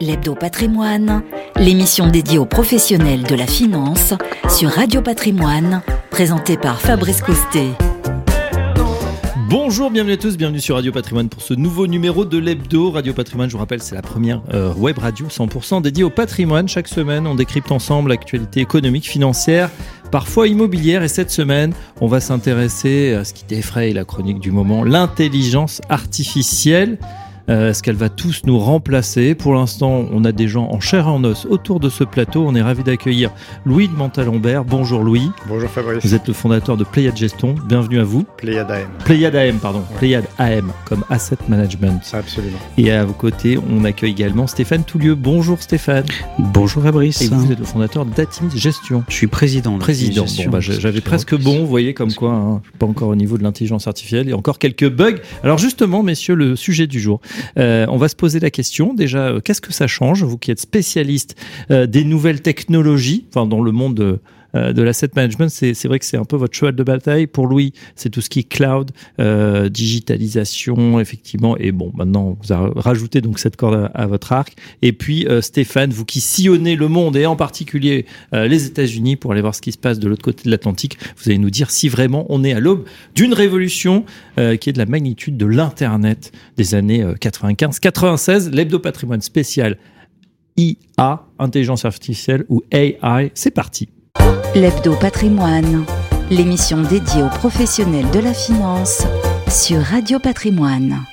l'Hebdo Patrimoine, l'émission dédiée aux professionnels de la finance sur Radio Patrimoine, présentée par Fabrice Coustet. Bonjour, bienvenue à tous, bienvenue sur Radio Patrimoine pour ce nouveau numéro de l'Hebdo. Radio Patrimoine, je vous rappelle, c'est la première euh, web radio 100% dédiée au patrimoine. Chaque semaine, on décrypte ensemble l'actualité économique, financière, parfois immobilière. Et cette semaine, on va s'intéresser à ce qui défraye la chronique du moment, l'intelligence artificielle. Euh, Est-ce qu'elle va tous nous remplacer? Pour l'instant, on a des gens en chair et en os autour de ce plateau. On est ravi d'accueillir Louis de Montalembert. Bonjour Louis. Bonjour Fabrice. Vous êtes le fondateur de Pléiade Gestion. Bienvenue à vous. Pléiade AM. Pléiade AM, pardon. Pléiade AM, comme Asset Management. Absolument. Et à vos côtés, on accueille également Stéphane Toulieu. Bonjour Stéphane. Bonjour Fabrice. Et vous êtes le fondateur d'Atims Gestion. Je suis président. Président. de Bon, bah, j'avais presque bon, vous voyez comme quoi, hein, je suis pas encore au niveau de l'intelligence artificielle. Il y a encore quelques bugs. Alors justement, messieurs, le sujet du jour. Euh, on va se poser la question déjà, euh, qu'est-ce que ça change, vous qui êtes spécialiste euh, des nouvelles technologies, dans le monde de, euh, de l'asset management, c'est vrai que c'est un peu votre cheval de bataille. Pour Louis, c'est tout ce qui est cloud, euh, digitalisation, effectivement. Et bon, maintenant, vous rajouté donc cette corde à, votre arc. Et puis euh, Stéphane, vous qui sillonnez le monde et en particulier les États-Unis pour aller voir ce qui se passe de l'autre côté de l'Atlantique, vous allez nous dire si vraiment on est à l'aube d'une révolution qui est de la magnitude de l'Internet des années 95-96. L'hebdo patrimoine spécial IA, intelligence artificielle ou AI. C'est parti. L'Hebdo Patrimoine, l'émission dédiée aux professionnels de la finance sur Radio Patrimoine.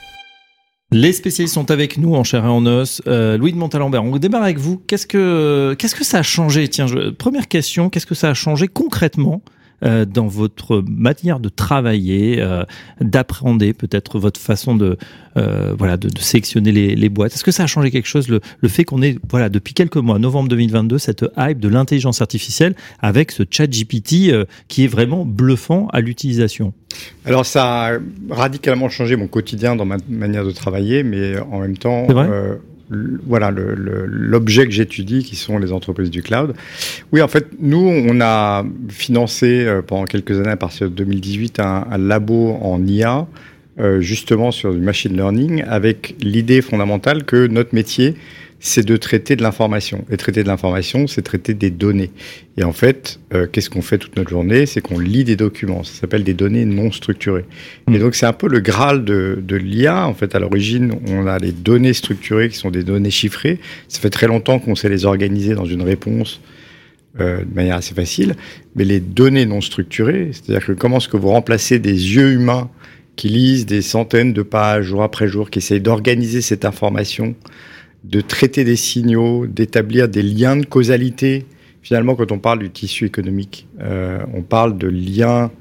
Les spécialistes sont avec nous en chair et en os. Euh, Louis de Montalembert, on démarre avec vous. Qu'est-ce que qu'est-ce que ça a changé? Tiens, première question, qu'est-ce que ça a changé concrètement euh, dans votre manière de travailler, euh, d'appréhender peut-être votre façon de euh, voilà de, de sélectionner les, les boîtes. Est-ce que ça a changé quelque chose le, le fait qu'on ait voilà depuis quelques mois, novembre 2022, cette hype de l'intelligence artificielle avec ce chat GPT euh, qui est vraiment bluffant à l'utilisation? Alors ça a radicalement changé mon quotidien dans ma manière de travailler, mais en même temps, C'est vrai? l- voilà l'objet que j'étudie, qui sont les entreprises du cloud. Oui, en fait, nous, on a financé euh, pendant quelques années, à partir de 2018, un, un labo en IA, euh, justement sur du machine learning, avec l'idée fondamentale que notre métier, c'est de traiter de l'information. Et traiter de l'information, c'est traiter des données. Et en fait, euh, qu'est-ce qu'on fait toute notre journée? C'est qu'on lit des documents. Ça s'appelle des données non structurées. Mm. Et donc, c'est un peu le graal de, de l'IA. En fait, à l'origine, on a les données structurées qui sont des données chiffrées. Ça fait très longtemps qu'on sait les organiser dans une réponse euh, de manière assez facile. Mais les données non structurées, c'est-à-dire que comment est-ce que vous remplacez des yeux humains qui lisent des centaines de pages jour après jour, qui essayent d'organiser cette information, de traiter des signaux, d'établir des liens de causalité. Finalement, quand on parle du tissu économique, euh, on parle de liens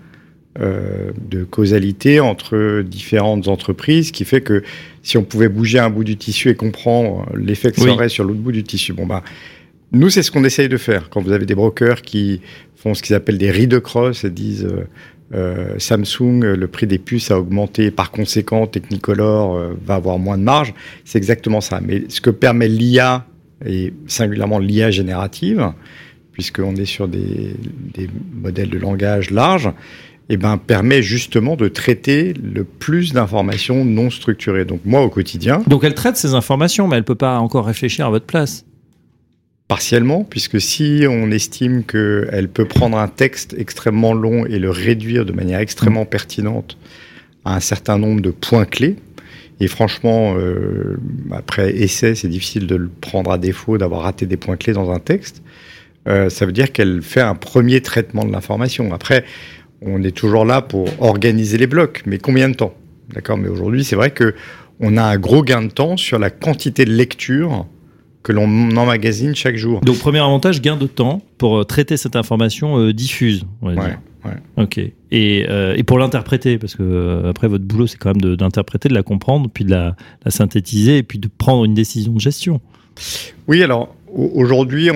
euh, de causalité entre différentes entreprises, qui fait que si on pouvait bouger un bout du tissu et comprendre l'effet que ça Oui. aurait sur l'autre bout du tissu, bon bah, nous c'est ce qu'on essaye de faire. Quand vous avez des brokers qui font ce qu'ils appellent des read across et disent euh, euh, Samsung, euh, le prix des puces a augmenté, par conséquent Technicolor euh, va avoir moins de marge, c'est exactement ça. Mais ce que permet l'IA et singulièrement l'IA générative, puisqu'on est sur des, modèles de langage larges, eh ben, permet justement de traiter le plus d'informations non structurées. Donc moi, au quotidien, Donc elle traite ces informations, mais elle peut pas encore réfléchir à votre place. Partiellement, puisque si on estime qu'elle peut prendre un texte extrêmement long et le réduire de manière extrêmement pertinente à un certain nombre de points clés, et franchement, euh, après essai, c'est difficile de le prendre à défaut d'avoir raté des points clés dans un texte, euh, ça veut dire qu'elle fait un premier traitement de l'information. Après, on est toujours là pour organiser les blocs, mais combien de temps? D'accord? Mais aujourd'hui, c'est vrai que on a un gros gain de temps sur la quantité de lecture que l'on emmagasine chaque jour. Donc premier avantage, gain de temps pour euh, traiter cette information euh, diffuse. On va Ouais, dire. ouais. Ok. Et, euh, et pour l'interpréter, parce que euh, après votre boulot, c'est quand même d'interpréter, de, la comprendre, puis de la, la synthétiser, et puis de prendre une décision de gestion. Oui, alors au- aujourd'hui,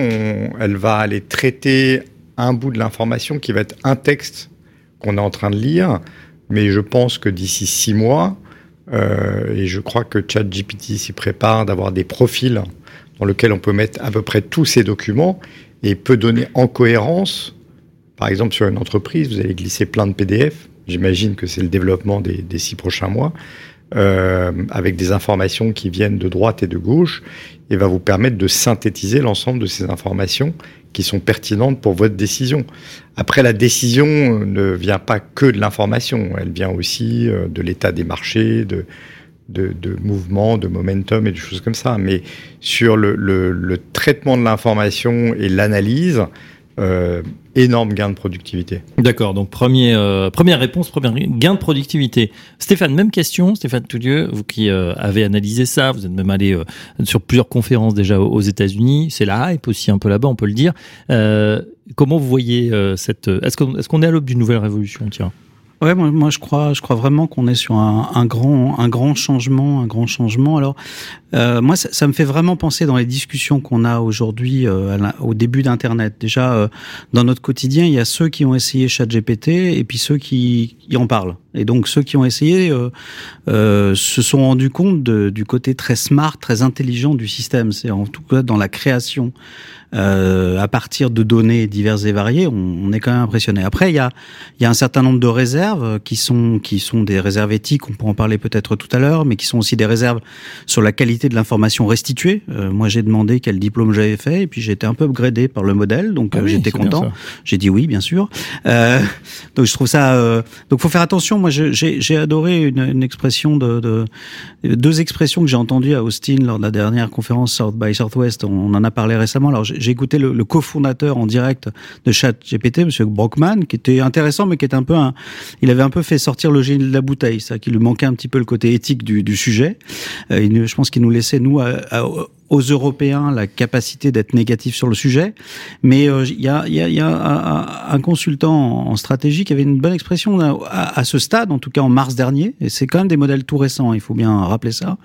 elle va aller traiter un bout de l'information qui va être un texte qu'on est en train de lire, mais je pense que d'ici six mois, et je crois que ChatGPT s'y prépare d'avoir des profils dans lesquels on peut mettre à peu près tous ces documents et peut donner en cohérence, par exemple sur une entreprise, vous allez glisser plein de PDF, j'imagine que c'est le développement des, des six prochains mois, euh, avec des informations qui viennent de droite et de gauche, et va vous permettre de synthétiser l'ensemble de ces informations qui sont pertinentes pour votre décision. Après, la décision ne vient pas que de l'information, elle vient aussi euh, de l'état des marchés, de, de, mouvement, de momentum et des choses comme ça. Mais sur le, traitement de l'information et l'analyse, euh, énorme gain de productivité. D'accord, donc premier, euh, première réponse, premier gain de productivité. Stéphane, même question, Stéphane Toulieu, vous qui euh, avez analysé ça, vous êtes même allé sur plusieurs conférences déjà aux États-Unis, c'est la hype aussi un peu là-bas, on peut le dire. Comment vous voyez cette... Est-ce qu'on est, est à l'aube d'une nouvelle révolution. Ouais, moi, je crois, je crois vraiment qu'on est sur un, un, grand, un grand changement, un grand changement. Alors, euh, moi, ça, ça, me fait vraiment penser dans les discussions qu'on a aujourd'hui euh, au début d'Internet. Déjà, euh, dans notre quotidien, il y a ceux qui ont essayé ChatGPT et puis ceux qui, qui en parlent. Et donc, ceux qui ont essayé euh, euh, se sont rendus compte de, du côté très smart, très intelligent du système. C'est en tout cas dans la création euh, à partir de données diverses et variées, on, on est quand même impressionné. Après, il y a, il y a un certain nombre de réserves qui sont, qui sont des réserves éthiques, on pourra en parler peut-être tout à l'heure, mais qui sont aussi des réserves sur la qualité de l'information restituée. Euh, moi, j'ai demandé quel diplôme j'avais fait, et puis j'ai été un peu upgradé par le modèle, donc ah oui, j'étais content. J'ai dit oui, bien sûr. Euh, donc je trouve ça. Euh, donc faut faire attention. Moi, j'ai adoré une, une expression de, de, deux expressions que j'ai entendues à Austin lors de la dernière conférence South by Southwest. On, on en a parlé récemment. Alors j'ai écouté le, le cofondateur en direct de ChatGPT, Monsieur Brockman, qui était intéressant, mais qui était un peu un, il avait un peu fait sortir le génie de la bouteille, ça, qui lui manquait un petit peu le côté éthique du, du sujet. Euh, je pense qu'il nous laissait nous à, à, aux Européens la capacité d'être négatif sur le sujet. Mais il euh, y a, y a, y a un, un, consultant en stratégie qui avait une bonne expression à, à, ce stade, en tout cas en mars dernier. Et c'est quand même des modèles tout récents. Il faut bien rappeler ça.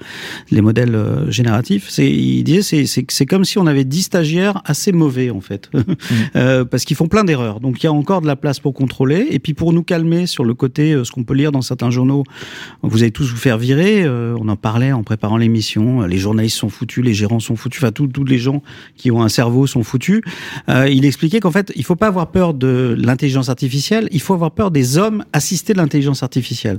Les modèles euh, génératifs. C'est, il disait, c'est, c'est, c'est comme si on avait 10 stagiaires assez mauvais en fait, mmh. euh, parce qu'ils font plein d'erreurs. Donc il y a encore de la place pour contrôler. Et puis pour nous calmer sur le côté, euh, ce qu'on peut lire dans certains journaux, vous allez tous vous faire virer. Euh, on en parlait en préparant l'émission. Les journalistes sont foutus, les gérants sont foutus, enfin tous les gens qui ont un cerveau sont foutus. Euh, il expliquait qu'en fait, il faut pas avoir peur de l'intelligence artificielle, il faut avoir peur des hommes assistés de l'intelligence artificielle.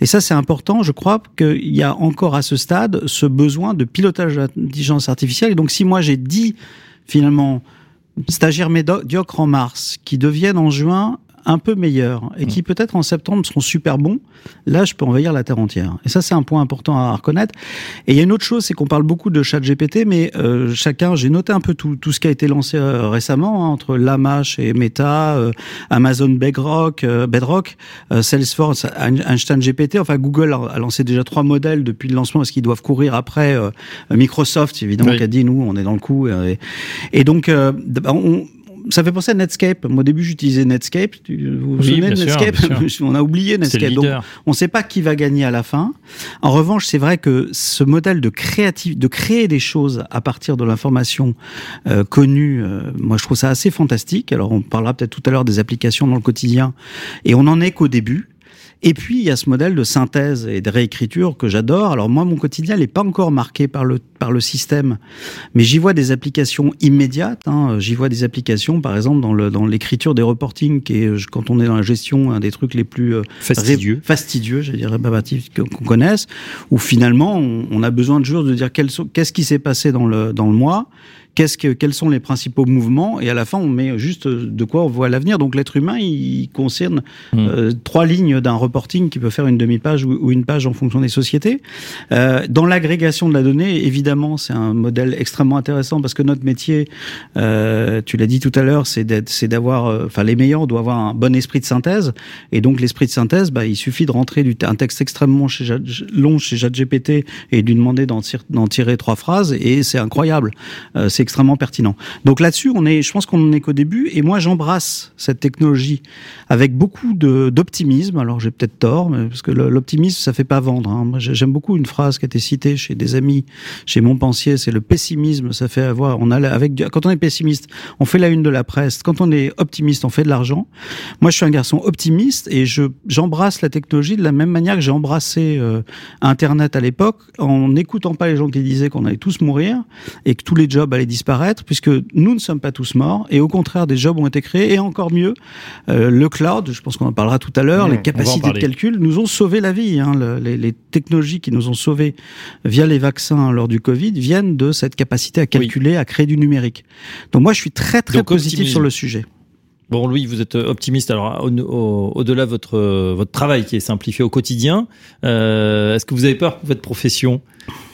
Et ça, c'est important. Je crois qu'il y a encore à ce stade ce besoin de pilotage de l'intelligence artificielle. Et donc, si moi j'ai dit finalement stagiaires médiocres en mars qui deviennent en juin un peu meilleurs et qui peut-être en septembre seront super bons, là je peux envahir la terre entière. Et ça c'est un point important à reconnaître. Et il y a une autre chose, c'est qu'on parle beaucoup de chat GPT, mais euh, chacun, j'ai noté un peu tout, tout ce qui a été lancé euh, récemment hein, entre Lama chez Meta, euh, Amazon Bedrock, euh, Bedrock euh, Salesforce, Einstein GPT. Enfin Google a, a, lancé déjà trois modèles depuis le lancement, parce qu'ils doivent courir après euh, Microsoft évidemment oui. qui a dit nous on est dans le coup. Et, et donc on, ça fait penser à Netscape. Moi, au début, j'utilisais Netscape. Vous vous oui, souvenez de Netscape sûr, On a oublié Netscape. Donc, on ne sait pas qui va gagner à la fin. En revanche, c'est vrai que ce modèle de créatif, de créer des choses à partir de l'information euh, connue, euh, moi, je trouve ça assez fantastique. Alors, on parlera peut-être tout à l'heure des applications dans le quotidien. Et on en est qu'au début. Et puis, il y a ce modèle de synthèse et de réécriture que j'adore. Alors moi, mon quotidien n'est pas encore marqué par le, par le système, mais j'y vois des applications immédiates. Hein. J'y vois des applications, par exemple, dans, le, dans l'écriture des reportings, qui est, quand on est dans la gestion, un des trucs les plus euh, fastidieux, fastidieux je dirais, qu'on connaisse, où finalement, on, on, a besoin de juste de dire qu'est-ce qui s'est passé dans le, dans le mois, qu'est-ce que, quels sont les principaux mouvements, et à la fin, on met juste de quoi on voit l'avenir. Donc l'être humain, il concerne mmh. euh, trois lignes d'un reporting qui peut faire une demi-page ou, ou, une page en fonction des sociétés. Euh, dans l'agrégation de la donnée, évidemment, c'est un modèle extrêmement intéressant parce que notre métier, euh, tu l'as dit tout à l'heure, c'est d'avoir, euh, enfin les meilleurs doivent avoir un bon esprit de synthèse, et donc l'esprit de synthèse, bah, il suffit de rentrer du, un texte extrêmement chez, long chez ChatGPT et de lui demander d'en tirer, trois phrases, et c'est incroyable. Euh, c'est extrêmement pertinent. Donc là-dessus, on est, je pense qu'on n'est qu'au début, et moi j'embrasse cette technologie avec beaucoup d'optimisme. Alors j'ai peut-être tort, parce que l'optimisme ça fait pas vendre. Hein. J'aime beaucoup une phrase qui a été citée chez des amis, chez Montpensier, c'est le pessimisme, ça fait avoir. On a avec quand on est pessimiste, on fait la une de la presse. Quand on est optimiste, on fait de l'argent. Moi, je suis un garçon optimiste et je j'embrasse la technologie de la même manière que j'ai embrassé euh, Internet à l'époque, en n'écoutant pas les gens qui disaient qu'on allait tous mourir et que tous les jobs allaient disparaître puisque nous ne sommes pas tous morts et au contraire des jobs ont été créés et encore mieux euh, le cloud, je pense qu'on en parlera tout à l'heure, Mmh, les capacités de calcul nous ont sauvé la vie. Hein. Le, les, les, technologies qui nous ont sauvés via les vaccins lors du Covid viennent de cette capacité à calculer, oui. à créer du numérique. Donc moi je suis très très Donc, positif optimisme. sur le sujet. Bon, Louis, vous êtes optimiste. Alors, au-delà au, au de votre votre travail qui est simplifié au quotidien, euh, est-ce que vous avez peur pour votre profession?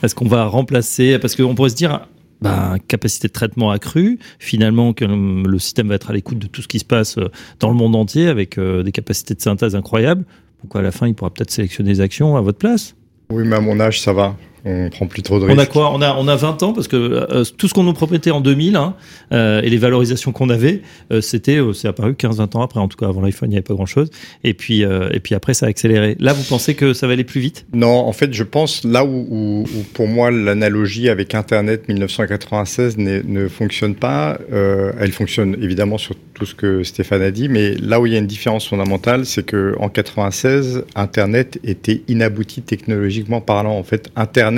Est-ce qu'on va remplacer? Parce qu'on pourrait se dire, bah, capacité de traitement accrue, finalement le système va être à l'écoute de tout ce qui se passe dans le monde entier avec euh, des capacités de synthèse incroyables. Pourquoi à la fin il pourra peut-être sélectionner des actions à votre place? Oui, mais à mon âge, ça va on prend plus trop de risques. On a quoi? On a on a 20 ans parce que euh, tout ce qu'on nous promettait en 2000 hein, euh, et les valorisations qu'on avait, euh, c'était c'est apparu 15-20 ans après. En tout cas, avant l'iPhone, il n'y avait pas grand chose. Et puis et puis après, ça a accéléré. Là, vous pensez que ça va aller plus vite? Non, en fait, je pense là où, où, où pour moi l'analogie avec Internet 1996 ne fonctionne pas. elle fonctionne évidemment sur tout ce que Stéphane a dit, mais là où il y a une différence fondamentale, c'est que en 96, Internet était inabouti technologiquement parlant. En fait, Internet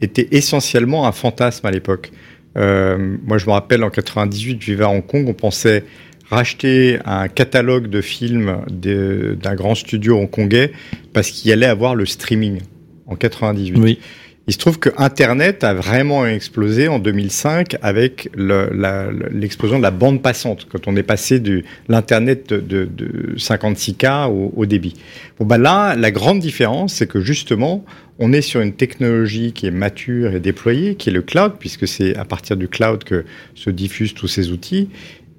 Était essentiellement un fantasme à l'époque. Euh, moi, je me rappelle en 98, je vivais à Hong Kong, on pensait racheter un catalogue de films d'un grand studio hongkongais parce qu'il allait avoir le streaming en 98. Oui. Il se trouve que Internet a vraiment explosé en 2005 avec l'explosion le, de la bande passante, quand on est passé de l'Internet de, de, de, 56K au, au, débit. Bah là, la grande différence, c'est que justement, on est sur une technologie qui est mature et déployée, qui est le cloud, puisque c'est à partir du cloud que se diffusent tous ces outils,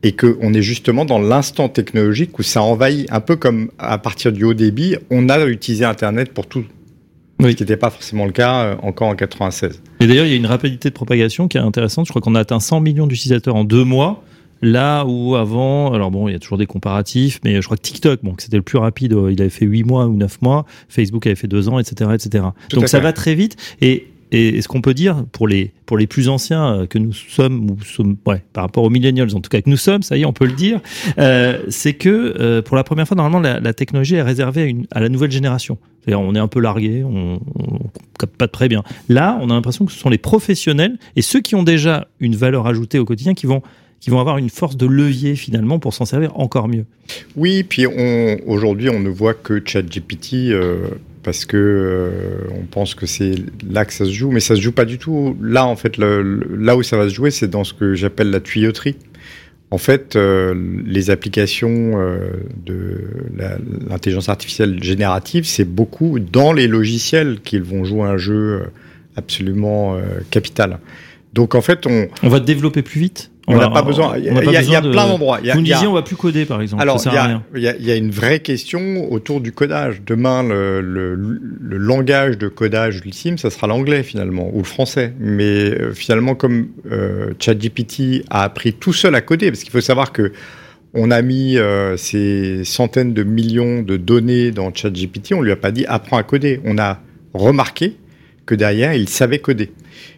et qu'on est justement dans l'instant technologique où ça envahit, un peu comme à partir du haut débit, on a utilisé Internet pour tout. Oui. Ce qui n'était pas forcément le cas euh, encore en 96. Et d'ailleurs, il y a une rapidité de propagation qui est intéressante. Je crois qu'on a atteint 100 millions d'utilisateurs en deux mois. Là où avant, alors bon, il y a toujours des comparatifs, mais je crois que TikTok, bon, c'était le plus rapide, il avait fait 8 mois ou 9 mois, Facebook avait fait 2 ans, etc. etc. Tout Donc ça fait. va très vite. Et, et ce qu'on peut dire pour les, pour les plus anciens que nous sommes, ou sommes ouais, par rapport aux millennials en tout cas que nous sommes, ça y est, on peut le dire, euh, c'est que euh, pour la première fois, normalement, la, la technologie est réservée à, une, à la nouvelle génération. C'est-à-dire, on est un peu largué, on, on capte pas très bien. Là, on a l'impression que ce sont les professionnels et ceux qui ont déjà une valeur ajoutée au quotidien qui vont qui vont avoir une force de levier finalement pour s'en servir encore mieux. Oui, puis aujourd'hui on ne voit que ChatGPT euh, parce que euh, on pense que c'est là que ça se joue, mais ça se joue pas du tout. Là en fait, là où ça va se jouer, c'est dans ce que j'appelle la tuyauterie. En fait, euh, les applications euh, de l'intelligence artificielle générative, c'est beaucoup dans les logiciels qu'ils vont jouer un jeu absolument capital. Donc en fait, on, on va développer plus vite? On n'a pas besoin. Il y a, plein d'endroits. Vous me disiez, on va plus coder, par exemple. Alors, il y, y, a une vraie question autour du codage. Demain, le, le, le langage de codage ultime, ça sera l'anglais finalement, ou le français. Mais euh, finalement, comme euh, ChatGPT a appris tout seul à coder, parce qu'il faut savoir que on a mis euh, ces centaines de millions de données dans ChatGPT, on lui a pas dit apprends à coder. On a remarqué que derrière, il savait coder.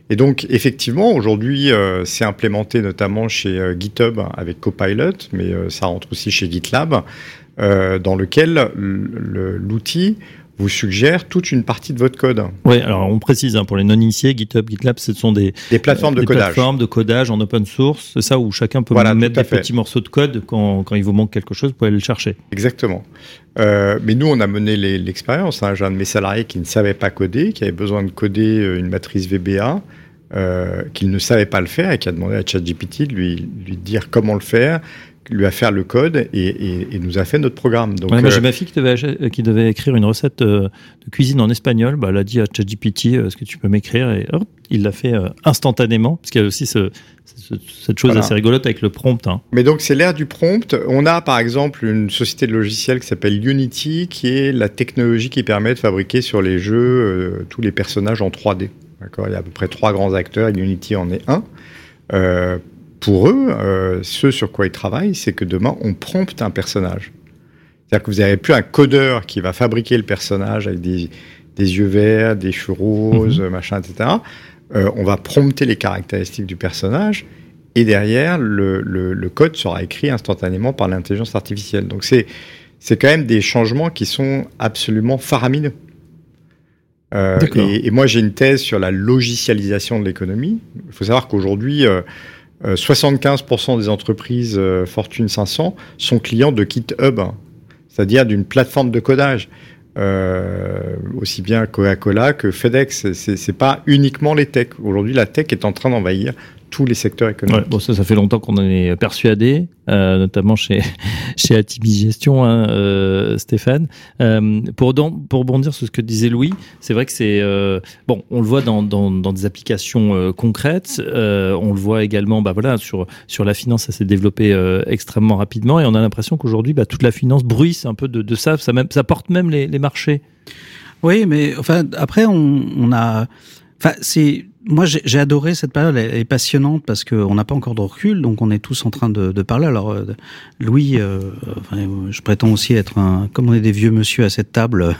Et donc, effectivement, aujourd'hui, euh, c'est implémenté notamment chez euh, GitHub avec Copilot, mais euh, ça rentre aussi chez GitLab, dans lequel l'outil vous suggère toute une partie de votre code. Oui, alors on précise, hein, pour les non-initiés, GitHub, GitLab, ce sont des, des plateformes de des codage. plateformes de codage en open source, c'est ça où chacun peut voilà, mettre des fait. petits morceaux de code quand, quand il vous manque quelque chose, vous pouvez aller le chercher. Exactement. Euh, mais nous, on a mené l'expérience. Hein. J'ai un de mes salariés qui ne savait pas coder, qui avait besoin de coder une matrice VBA, euh, qu'il ne savait pas le faire et qui a demandé à ChatGPT de lui, lui dire comment le faire, lui a fait le code et, et, et, nous a fait notre programme. Donc, ouais, euh... j'ai ma fille qui devait, qui devait écrire une recette euh, de cuisine en espagnol. Bah, elle a dit à ChatGPT euh, est-ce que tu peux m'écrire? Et hop, il l'a fait instantanément. Parce qu'il y a aussi ce, ce, cette chose Voilà. assez rigolote avec le prompt. Hein. Mais donc c'est l'ère du prompt. On a par exemple une société de logiciels qui s'appelle Unity, qui est la technologie qui permet de fabriquer sur les jeux euh, tous les personnages en 3D. D'accord? Il y a à peu près trois grands acteurs, et Unity en est un. Euh, pour eux, euh, ce sur quoi ils travaillent, c'est que demain, on prompte un personnage. C'est-à-dire que vous n'avez plus un codeur qui va fabriquer le personnage avec des, des yeux verts, des cheveux roses, mmh. machin, etc. Euh, on va prompter les caractéristiques du personnage et derrière, le, le, le code sera écrit instantanément par l'intelligence artificielle. Donc c'est c'est quand même des changements qui sont absolument faramineux. Euh, et, et, moi, j'ai une thèse sur la logicialisation de l'économie. Il faut savoir qu'aujourd'hui, euh, 75% des entreprises Fortune 500 sont clients de GitHub, c'est-à-dire d'une plateforme de codage. Euh, aussi bien Coca-Cola que FedEx. C'est pas uniquement les techs. Aujourd'hui, la tech est en train d'envahir tous les secteurs économiques. bon, ça, ça fait longtemps qu'on en est persuadé, euh, notamment chez chez Atimis Gestion, hein, euh, Stéphane. Euh, pour pour bondir sur ce que disait Louis, c'est vrai que c'est euh, bon, on le voit dans dans, dans des applications euh, concrètes, euh, on le voit également, bah voilà, sur sur la finance, ça s'est développé extrêmement rapidement, et on a l'impression qu'aujourd'hui, bah, toute la finance bruisse un peu de, de ça, ça même ça porte même les, les marchés. Oui, mais enfin après on, on a, enfin c'est moi, j'ai adoré cette période. Elle est passionnante parce qu'on n'a pas encore de recul, donc on est tous en train de, de parler. Alors, euh, Louis, euh, enfin, je prétends aussi être un, comme on est des vieux monsieur à cette table,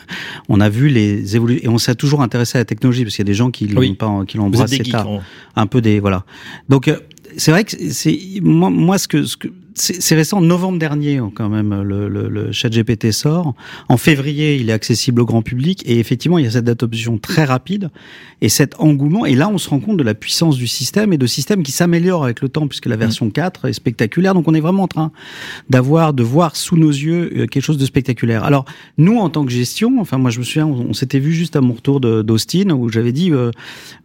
on a vu les évolutions et on s'est toujours intéressé à la technologie parce qu'il y a des gens qui l'ont pas, qui l'ont embrassé tard, un peu des voilà. Donc, euh, c'est vrai que c'est moi, moi ce que, ce que c'est récent, novembre dernier quand même, le, le, le chat GPT sort. En février, il est accessible au grand public et effectivement, il y a cette adoption très rapide et cet engouement. Et là, on se rend compte de la puissance du système et de système qui s'améliore avec le temps puisque la version 4 est spectaculaire. Donc, on est vraiment en train d'avoir, de voir sous nos yeux euh, quelque chose de spectaculaire. Alors, nous, en tant que gestion, enfin, moi, je me souviens, on, s'était vu juste à mon retour d'Austin où j'avais dit, euh,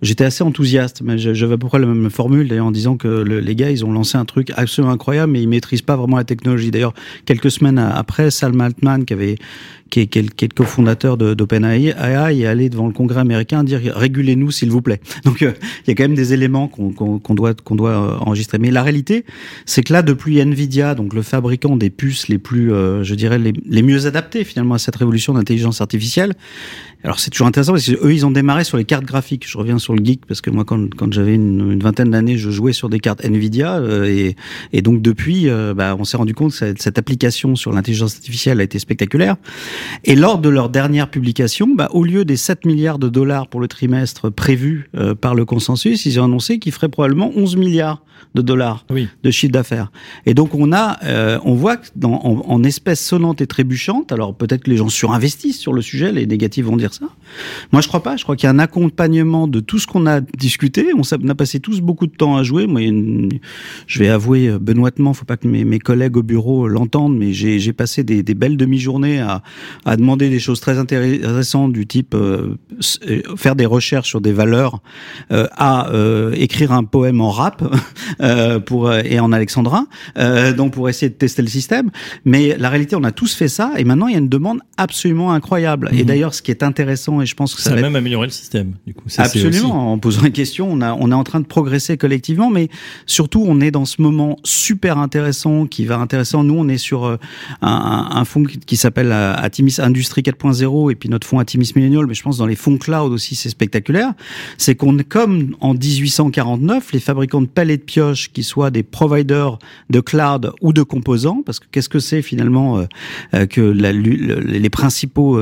j'étais assez enthousiaste, mais j'avais à peu près la même formule d'ailleurs en disant que les gars, ils ont lancé un truc absolument incroyable, mais ils maîtrisent pas vraiment la technologie. D'ailleurs, quelques semaines après, Salman Altman, qui avait qui est, qui est, le cofondateur d'OpenAI, est allé devant le Congrès américain dire régulez-nous s'il vous plaît. Donc euh, il y a quand même des éléments qu'on doit qu'on doit euh, enregistrer. Mais la réalité, c'est que là, depuis Nvidia, donc le fabricant des puces les plus, euh, je dirais, les, les mieux adaptés finalement à cette révolution d'intelligence artificielle, alors c'est toujours intéressant parce que eux ils ont démarré sur les cartes graphiques. Je reviens sur le geek parce que moi quand, quand j'avais une, vingtaine d'années, je jouais sur des cartes Nvidia euh, et, et donc depuis, euh, bah, on s'est rendu compte que cette application sur l'intelligence artificielle a été spectaculaire. Et lors de leur dernière publication, bah, au lieu des 7 milliards de dollars pour le trimestre prévu euh, par le consensus, ils ont annoncé qu'ils feraient probablement 11 milliards de dollars de chiffre d'affaires. Et donc on a, on voit que dans, en, en espèces sonnantes et trébuchantes, alors peut-être que les gens surinvestissent sur le sujet, les négatifs vont dire ça. Moi, je crois pas. Je crois qu'il y a un accompagnement de tout ce qu'on a discuté. On a passé tous beaucoup de temps à jouer. Moi, je vais avouer euh, benoîtement, faut pas que mes, mes collègues au bureau l'entendent, mais j'ai passé des, des belles demi-journées à, à, demander des choses très intéressantes du type euh, euh, faire des recherches sur des valeurs, euh, à euh, écrire un poème en rap pour et en alexandrin, donc pour essayer de tester le système. Mais la réalité, on a tous fait ça, et maintenant il y a une demande absolument incroyable. Et mhm. d'ailleurs, ce qui est intéressant et je pense que ça, ça va même améliorer le système. Du coup, absolument. En posant une question, on a on est en train de progresser collectivement, mais surtout on est dans ce moment super intéressant qui va intéressant. Nous, on est sur euh, un, un fonds qui, s'appelle euh, Atimis Industrie 4.0 et puis notre fonds Atimis Millennial. Mais je pense dans les fonds cloud aussi, c'est spectaculaire. C'est qu'on est comme en 1849, les fabricants de palets de pioches qui soient des providers de cloud ou de composants, parce que qu'est-ce que c'est finalement euh, que la, les principaux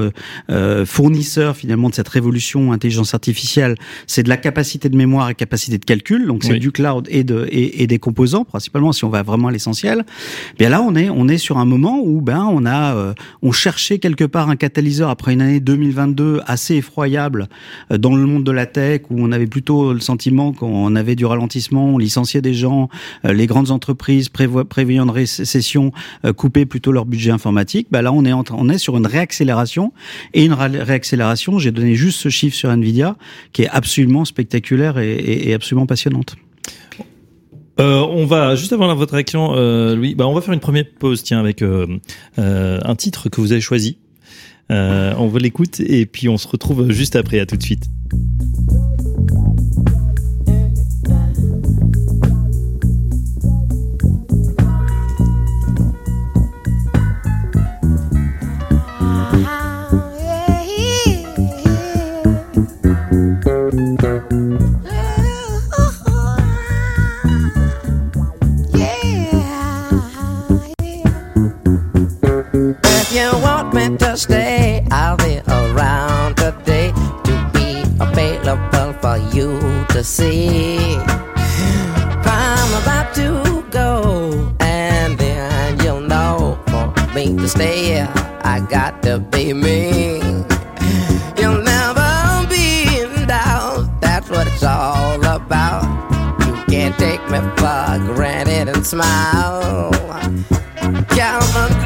euh, fournisseurs finalement de cette révolution intelligence artificielle, c'est de la capacité de mémoire et capacité de calcul. Donc c'est du cloud et, de, et, et, des composants principalement si on va vraiment à l'essentiel. Bien là on est on est sur un moment où ben on a euh, on cherchait quelque part un catalyseur après une année 2022 assez effroyable euh, dans le monde de la tech où on avait plutôt le sentiment qu'on avait du ralentissement, on licenciait des gens, euh, les grandes entreprises prévoyant une récession coupaient plutôt leur budget informatique. Ben là on est on est sur une réaccélération et une réaccélération j'ai donné juste ce chiffre sur Nvidia, qui est absolument spectaculaire et, absolument passionnante. Euh, on va juste avant votre réaction, euh, Louis. Bah, on va faire une première pause, tiens, avec euh, un titre que vous avez choisi. on va l'écoute et puis on se retrouve juste après. À tout de suite. stay. I'll be around today to be available for you to see. I'm about to go, and then you'll know for me to stay. I got to be me. You'll never be in doubt. That's what it's all about. You can't take me for granted and smile. Calvin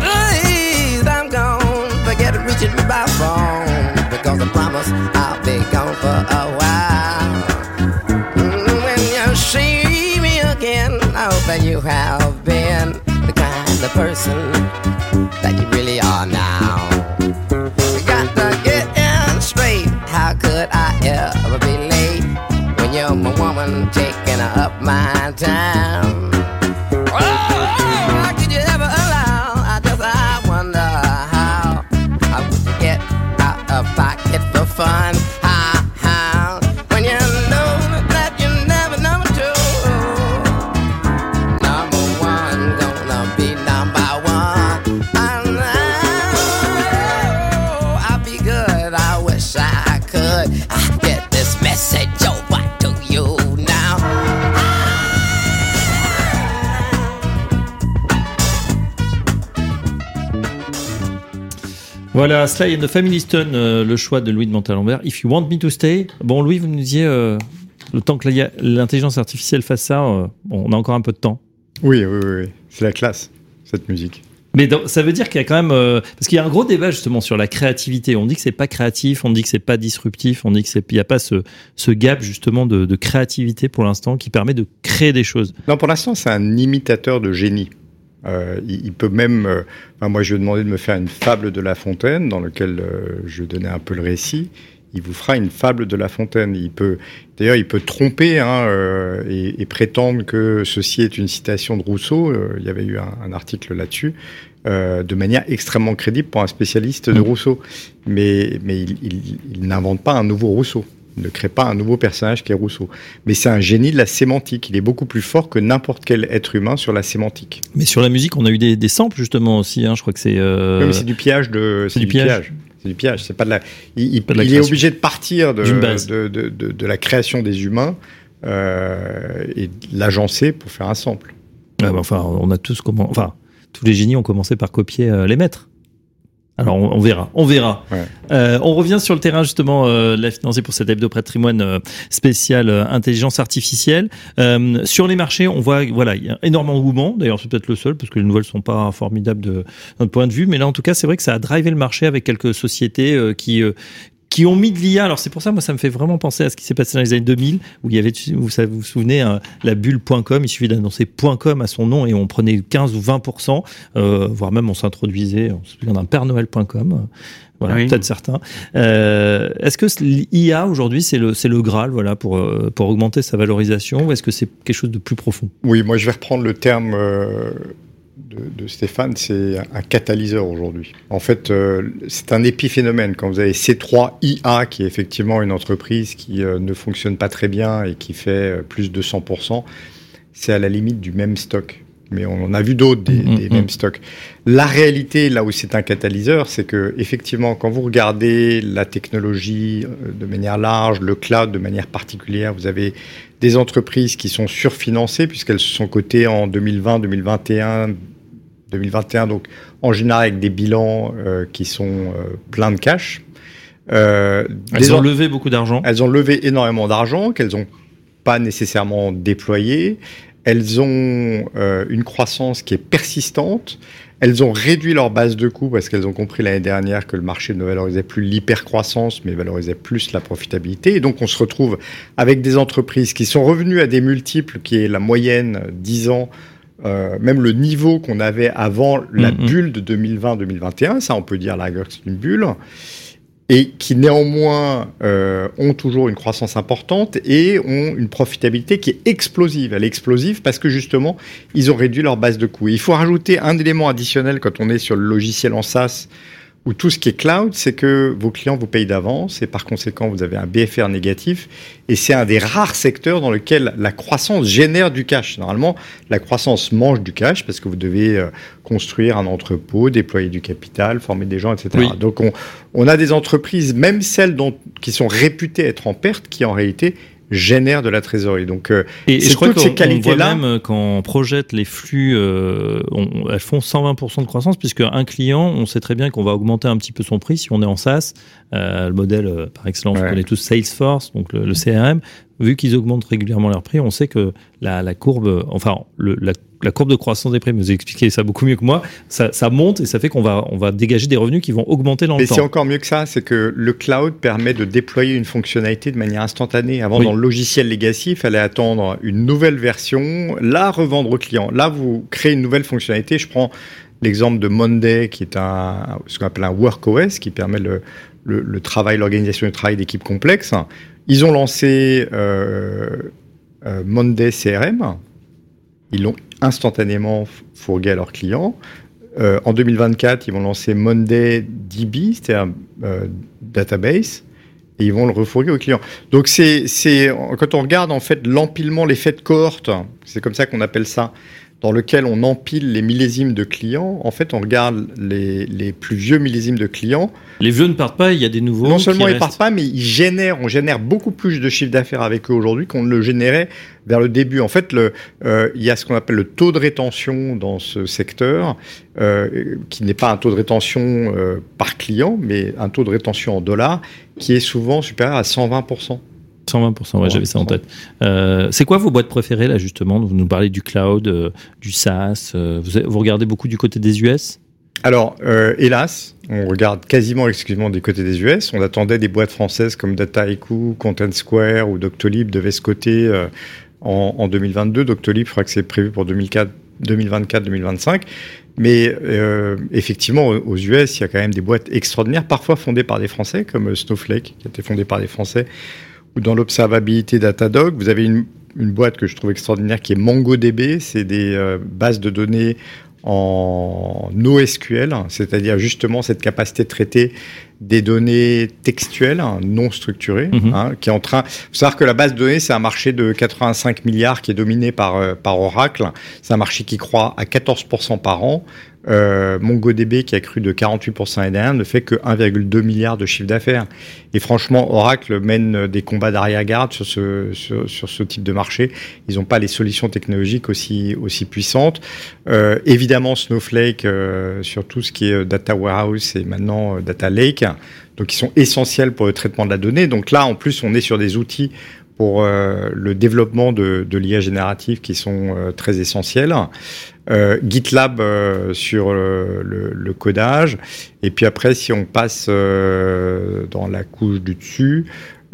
my time? Voilà, Sly and the Family Stone, euh, le choix de Louis de Montalembert. If you want me to stay. Bon, Louis, vous nous disiez, euh, le temps que l'intelligence artificielle fasse ça, euh, bon, on a encore un peu de temps. Oui, oui, oui, oui. c'est la classe, cette musique. Mais ça veut dire qu'il y a quand même euh, parce qu'il y a un gros débat justement sur la créativité. On dit que c'est pas créatif, on dit que c'est pas disruptif, on dit que c'est il y a pas ce ce gap justement de, de créativité pour l'instant qui permet de créer des choses. Non, pour l'instant, c'est un imitateur de génie. Euh, il, il peut même. euh, enfin, moi, je lui ai demandé de me faire une fable de La Fontaine, dans lequel euh, je donnais un peu le récit. Il vous fera une fable de La Fontaine. Il peut, d'ailleurs, il peut tromper hein, et, et prétendre que ceci est une citation de Rousseau. Il y avait eu un, un article là-dessus, de manière extrêmement crédible pour un spécialiste de Mm. Rousseau. Mais, mais il, il- il n'invente pas un nouveau Rousseau. Ne crée pas un nouveau personnage qui est Rousseau. Mais c'est un génie de la sémantique. Il est beaucoup plus fort que n'importe quel être humain sur la sémantique. Mais sur la musique, on a eu des, des samples justement aussi. Hein, je crois que c'est. euh, Oui, mais c'est du pillage de. c'est du pillage. C'est du pillage. C'est pas de la. Il, il- Pas de la il est obligé de partir de, de, de, de- la création des humains euh, et de l'agencer pour faire un sample. Ah bah, enfin, on a tous comment. Enfin, tous les génies ont commencé par copier euh, les maîtres. Alors on, on verra, on verra. Ouais. Euh, on revient sur le terrain justement euh, la financier pour cet hebdo patrimoine euh, spécial euh, intelligence artificielle. Euh, sur les marchés, on voit voilà, il y a énormément de mouvements. D'ailleurs, c'est peut-être le seul parce que les nouvelles sont pas formidables de notre point de vue, mais là en tout cas, c'est vrai que ça a drivé le marché avec quelques sociétés euh, qui euh, qui ont mis de l'IA. Alors c'est pour ça, moi, ça me fait vraiment penser à ce qui s'est passé dans les années 2000, où il y avait, vous vous vous souvenez, hein, la bulle.com, il suffit d'annoncer .com à son nom et on prenait 15 ou 20%, euh, voire même on s'introduisait, on se souvient d'un Père Noël.com. euh, Voilà, Oui. peut-être certains. Euh, est-ce que l'IA aujourd'hui c'est le c'est le graal voilà pour pour augmenter sa valorisation ou est-ce que c'est quelque chose de plus profond? Oui, moi je vais reprendre le terme euh, de, de Stéphane, c'est un catalyseur aujourd'hui. En fait, euh, c'est un épiphénomène. Quand vous avez C3IA, qui est effectivement une entreprise qui euh, ne fonctionne pas très bien et qui fait euh, plus de 100%, c'est à la limite du même stock. Mais on en a vu d'autres des, Mhm, des mêmes stocks. La réalité, là où c'est un catalyseur, c'est que effectivement, quand vous regardez la technologie euh, de manière large, le cloud de manière particulière, vous avez des entreprises qui sont surfinancées puisqu'elles se sont cotées en 2020, 2021, 2021, donc en général avec des bilans euh, qui sont euh, pleins de cash. Euh, Elles ont levé beaucoup d'argent. elles ont levé énormément d'argent qu'elles n'ont pas nécessairement déployé. Elles ont une croissance qui est persistante. Elles ont réduit leur base de coûts parce qu'elles ont compris l'année dernière que le marché ne valorisait plus l'hypercroissance, mais valorisait plus la profitabilité. Et donc, on se retrouve avec des entreprises qui sont revenues à des multiples qui est la moyenne euh, 10 ans, euh, même le niveau qu'on avait avant la Mhm. bulle de 2020-2021. Ça, on peut dire la gueule, c'est une bulle et qui néanmoins euh, ont toujours une croissance importante et ont une profitabilité qui est explosive. Elle est explosive parce que justement, ils ont réduit leur base de coûts. Il faut rajouter un élément additionnel quand on est sur le logiciel en SaaS ou tout ce qui est cloud, c'est que vos clients vous payent d'avance et par conséquent, vous avez un BFR négatif. Et c'est un des rares secteurs dans lequel la croissance génère du cash. Normalement, la croissance mange du cash parce que vous devez euh, construire un entrepôt, déployer du capital, former des gens, etc. Oui. Donc, on, on a des entreprises, même celles dont, qui sont réputées être en perte, qui en réalité génèrent de la trésorerie. Donc, euh, Et, je crois toutes ces qualités-là. même euh, quand on projette les flux, euh, on- elles font 120% de croissance puisque un client, on sait très bien qu'on va augmenter un petit peu son prix si on est en SaaS. Euh, le modèle euh, par excellence, Ouais. on connaît tous Salesforce, donc le, le CRM. vu qu'ils augmentent régulièrement leurs prix, on sait que la, la courbe, enfin, le, la, la courbe de croissance des prix, vous expliquez ça beaucoup mieux que moi, ça, ça monte et ça fait qu'on va, on va dégager des revenus qui vont augmenter dans Mais le c'est temps. encore mieux que ça, c'est que le cloud permet de déployer une fonctionnalité de manière instantanée. Avant, Oui. dans le logiciel legacy, il fallait attendre une nouvelle version, la revendre au client. Là, vous créez une nouvelle fonctionnalité. Je prends l'exemple de Monday, qui est un, ce qu'on appelle un work OS, qui permet le, le, le travail, l'organisation du travail d'équipes complexes. Ils ont lancé euh, euh, Monday CRM. Ils l'ont instantanément f- fourgué à leurs clients. Euh, en 2024, ils vont lancer Monday DB, c'est-à-dire euh, database, et ils vont le refourguer aux clients. Donc c'est, c'est quand on regarde en fait l'empilement, l'effet de cohorte, c'est comme ça qu'on appelle ça, dans lequel on empile les millésimes de clients. En fait, on regarde les, les plus vieux millésimes de clients. Les vieux ne partent pas, il y a des nouveaux. non seulement ils restent. partent pas, mais ils génèrent, on génère beaucoup plus de chiffre d'affaires avec eux aujourd'hui qu'on ne le générait vers le début. En fait, le, euh, il y a ce qu'on appelle le taux de rétention dans ce secteur, euh, qui n'est pas un taux de rétention euh, par client, mais un taux de rétention en dollars, qui est souvent supérieur à 120%. 120%, ouais, j'avais ça en tête. Euh, c'est quoi vos boîtes préférées là justement? Vous nous parlez du cloud, euh, du SaaS. euh, vous, regardez beaucoup du côté des US Alors, hélas, on regarde quasiment exclusivement des côtés des US. On attendait des boîtes françaises comme Dataiku, Content Square ou Doctolib devaient se coter en, en 2022. Doctolib, je crois que c'est prévu pour 2004 2024-2025. Mais effectivement, aux US, il y a quand même des boîtes extraordinaires, parfois fondées par des Français, comme Snowflake, qui a été fondée par des Français, dans l'observabilité Datadog. Vous avez une, une boîte que je trouve extraordinaire qui est MongoDB. C'est des euh, bases de données en NoSQL, c'est-à-dire justement cette capacité de traiter des données textuelles, hein, non structurées, Mhm. hein, qui est en train. faut savoir que la base de données, c'est un marché de 85 milliards qui est dominé par euh, par Oracle. C'est un marché qui croît à 14% par an. Euh, MongoDB, qui a cru de 48% l'année dernière, ne fait que 1,2 milliard de chiffre d'affaires. Et franchement, Oracle mène des combats d'arrière-garde sur ce, sur, sur ce type de marché. Ils n'ont pas les solutions technologiques aussi, aussi puissantes. Euh, évidemment, Snowflake, euh, sur tout ce qui est euh, Data Warehouse et maintenant euh, Data Lake, donc ils sont essentiels pour le traitement de la donnée. Donc là, en plus, on est sur des outils pour euh, le développement de, de l'IA générative qui sont euh, très essentiels. Euh, GitLab euh, sur euh, le, le codage. Et puis après, si on passe euh, dans la couche du dessus,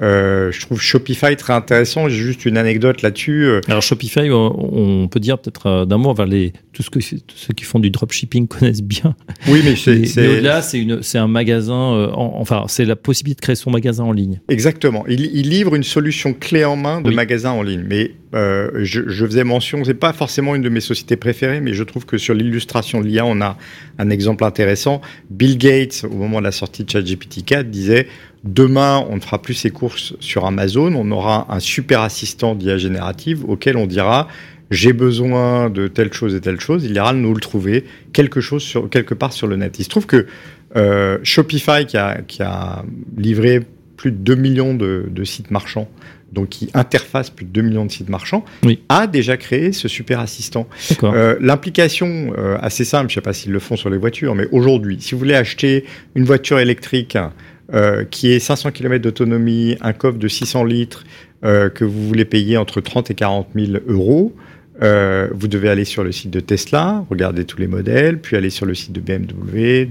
euh, je trouve Shopify très intéressant. J'ai juste une anecdote là-dessus. Euh, Alors Shopify, on, peut dire peut-être euh, d'un mot, enfin, les, tout ce que tous ceux qui font du dropshipping connaissent bien. Oui, mais c'est au-delà, c'est un magasin. en- enfin, c'est la possibilité de créer son magasin en ligne. Exactement. Il, il livre une solution clé en main de Oui. magasin en ligne. Mais euh, je, je faisais mention, c'est pas forcément une de mes sociétés préférées, mais je trouve que sur l'illustration de l'IA, on a un exemple intéressant. Bill Gates, au moment de la sortie de ChatGPT 4, disait demain, on ne fera plus ses courses sur Amazon, on aura un super assistant d'IA générative auquel on dira j'ai besoin de telle chose et telle chose, il ira nous le trouver quelque chose sur quelque part sur le net. Il se trouve que euh, Shopify qui a, qui a livré plus de 2 millions de, de sites marchands, donc qui interface plus de 2 millions de sites marchands, Oui. a déjà créé ce super assistant. Euh, L'implication euh, assez simple, je ne sais pas s'ils le font sur les voitures, mais aujourd'hui, si vous voulez acheter une voiture électrique euh, qui est 500 km d'autonomie, un coffre de 600 litres, euh, que vous voulez payer entre 30 et 40 000 euros, euh, vous devez aller sur le site de Tesla, regarder tous les modèles, puis aller sur le site de BMW.